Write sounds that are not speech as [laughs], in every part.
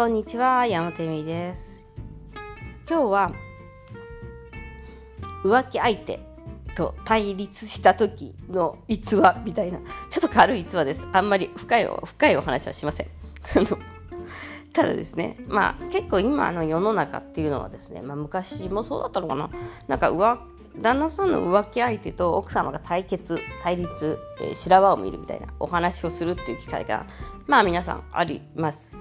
こんにちは、山手美です。今日は浮気相手と対立した時の逸話みたいな、ちょっと軽い逸話です。あんまり深いお深いお話はしません。[laughs] ただですね、まあ結構今の世の中っていうのはですね、まあ昔もそうだったのかな、なんか浮旦那さんの浮気相手と奥様が対決、対立、えー修羅場を見るみたいなお話をするっていう機会が、まあ皆さんあります。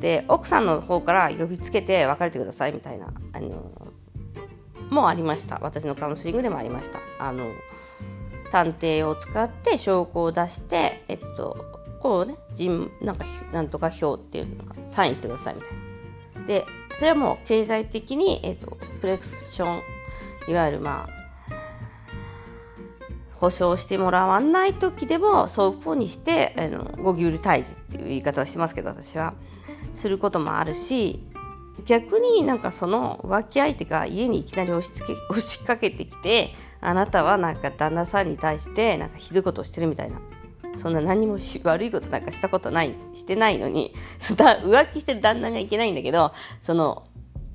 で奥さんの方から呼びつけて別れてくださいみたいなあのもありました。私のカウンセリングでもありました。あの探偵を使って証拠を出してえっとこうね人なんかなんとか表っていうのがサインしてくださいみたいな。でそれはもう経済的に、えっと、プレクションいわゆるまあ保証してもらわない時でもそういうふうにしてあのゴキブリ退治っていう言い方をしてますけど私は。することもあるし逆になんかその浮気相手が家にいきなり押しつけ [laughs] 押しかけてきてあなたはなんか旦那さんに対してなんかひどいことをしてるみたいな。そんな何も悪いことなんかしたことないしてないのに [laughs] 浮気してる旦那がいけないんだけどその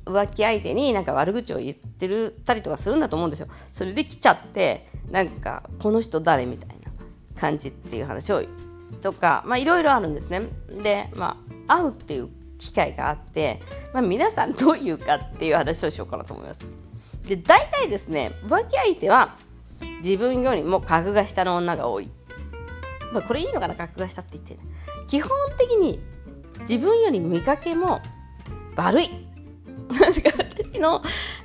浮気相手になんか悪口を言ってるたりとかするんだと思うんですよ。それで来ちゃってなんかこの人誰みたいな感じっていう話をとかまあいろいろあるんですね。でまあ会うっていう機会があって、まあ、皆さんどういうかっていう話をしようかなと思います。で大体ですね浮気相手は自分よりも格が下の女が多い。まあこれいいのかな格が下って言って、ね、基本的に自分より見かけも悪い。私の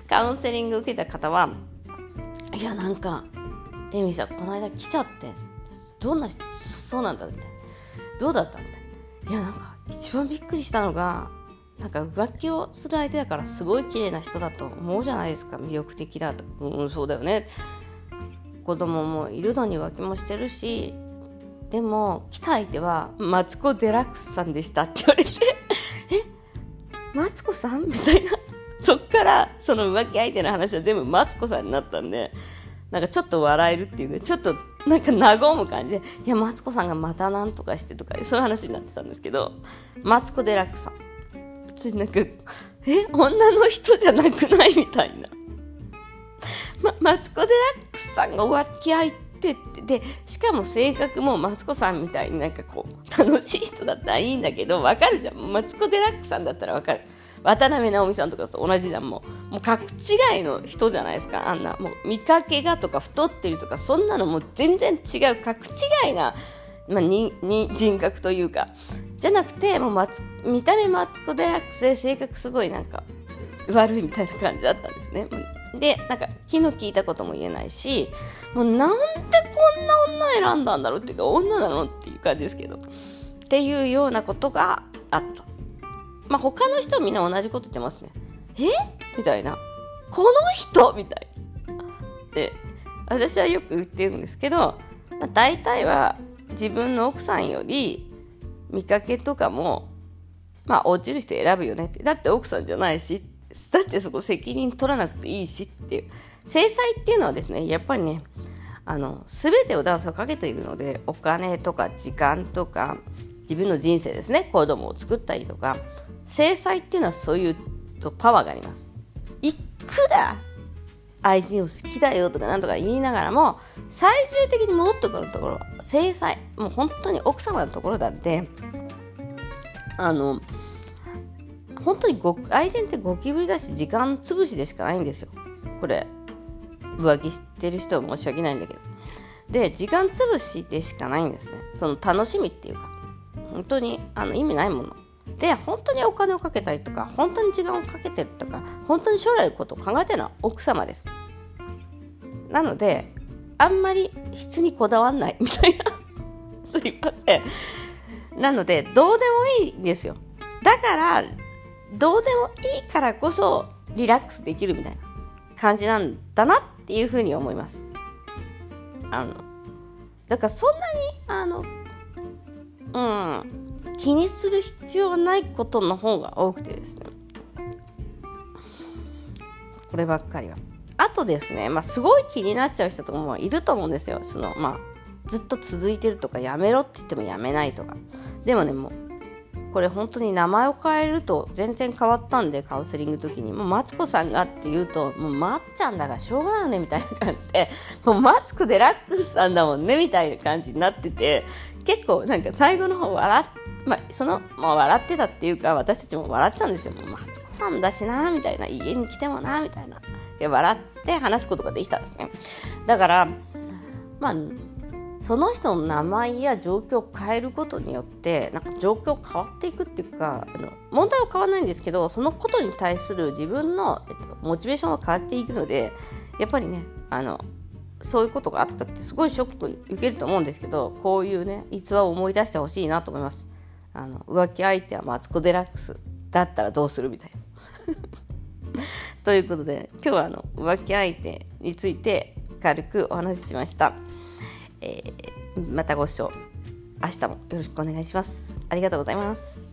カウンセリング受けた方はいやなんかエミさんこの間来ちゃってどんな人そうなんだみたいなどうだったみたいないやなんか一番びっくりしたのがなんか浮気をする相手だからすごい綺麗な人だと思うじゃないですか。魅力的だと。うんそうだよね。子供もいるのに浮気もしてるしでも来た相手はマツコ・デラックスさんでしたって言われて [laughs] え？マツコさん？みたいな。そっからその浮気相手の話は全部マツコさんになったんでなんかちょっと笑えるっていうかちょっとなんか和む感じでいやマツコさんがまたなんとかしてとかそういう話になってたんですけどマツコ・デラックスさん。別になんかえ女の人じゃなくないみたいな、ま、マツコ・デラックスさんが浮気相手ってでしかも性格もマツコさんみたいになんかこう楽しい人だったらいいんだけどわかるじゃん。マツコ・デラックスさんだったらわかる。渡辺直美さんとかと同じじゃん。もうもう格違いの人じゃないですかあんな。もう見かけがとか太ってるとかそんなのもう全然違う。格違いな、まあ、にに人格というか。じゃなくてもうマツ見た目マツコ・デラックスで性格すごいなんか悪いみたいな感じだったんですね。でなんか気の利いたことも言えないしもうなんでこんな女選んだんだろうっていうか女なのっていう感じですけど。っていうようなことがあった。まあ、他の人みんな同じこと言ってますね。え？みたいな。この人？みたいな。で、私はよく言ってるんですけど、まあ、大体は自分の奥さんより見かけとかも、まあ、落ちる人選ぶよねって。だって奥さんじゃないし、だってそこ責任取らなくていいしっていう。制裁っていうのはですね、やっぱりね、あの、すべてを男性はかけているので、お金とか時間とか、自分の人生ですね、子供を作ったりとか、制裁っていうのはそういうとパワーがあります。いくら愛人を好きだよとかなんとか言いながらも最終的に戻ってくるところは制裁。もう本当に奥様のところだってあの本当にご愛人ってゴキブリだし時間潰しでしかないんですよ。これ浮気してる人は申し訳ないんだけど。で時間潰しでしかないんですね。その楽しみっていうか。本当にあの意味ないもの。で本当にお金をかけたりとか本当に時間をかけてるとか本当に将来のことを考えてるのは奥様です。なのであんまり質にこだわんない。[laughs] みたいな。すいません。なのでどうでもいいんですよ。だからどうでもいいからこそリラックスできるみたいな。感じなんだなっていうふうに思います。あのだからそんなにあのうん。気にする必要はないことの方が多くてですね。こればっかりは。あとですね、まあ、すごい気になっちゃう人とかもいると思うんですよ。そのまあずっと続いてるとかやめろって言ってもやめないとか。でもねもうこれ本当に名前を変えると全然変わったんでカウンセリングの時にもうマツコさんがって言うともうまっちゃんだからしょうがないよねみたいな感じで [laughs] もうマツコデラックスさんだもんねみたいな感じになってて結構なんか最後の方笑ってまあ、その、まあ、笑ってたっていうか私たちも笑ってたんですよ。もうマツコさんだしなみたいな家に来てもなみたいなで笑って話すことができたんですね。だからまあその人の名前や状況を変えることによってなんか状況変わっていくっていうかあの問題は変わらないんですけどそのことに対する自分の、えっと、モチベーションは変わっていくのでやっぱりねあのそういうことがあった時ってすごいショック受けると思うんですけどこういうね逸話を思い出してほしいなと思います。あの浮気相手はマツコ・デラックスだったらどうするみたいな。[laughs] ということで今日はあの浮気相手について軽くお話ししました。えー、またご視聴明日もよろしくお願いします。ありがとうございます。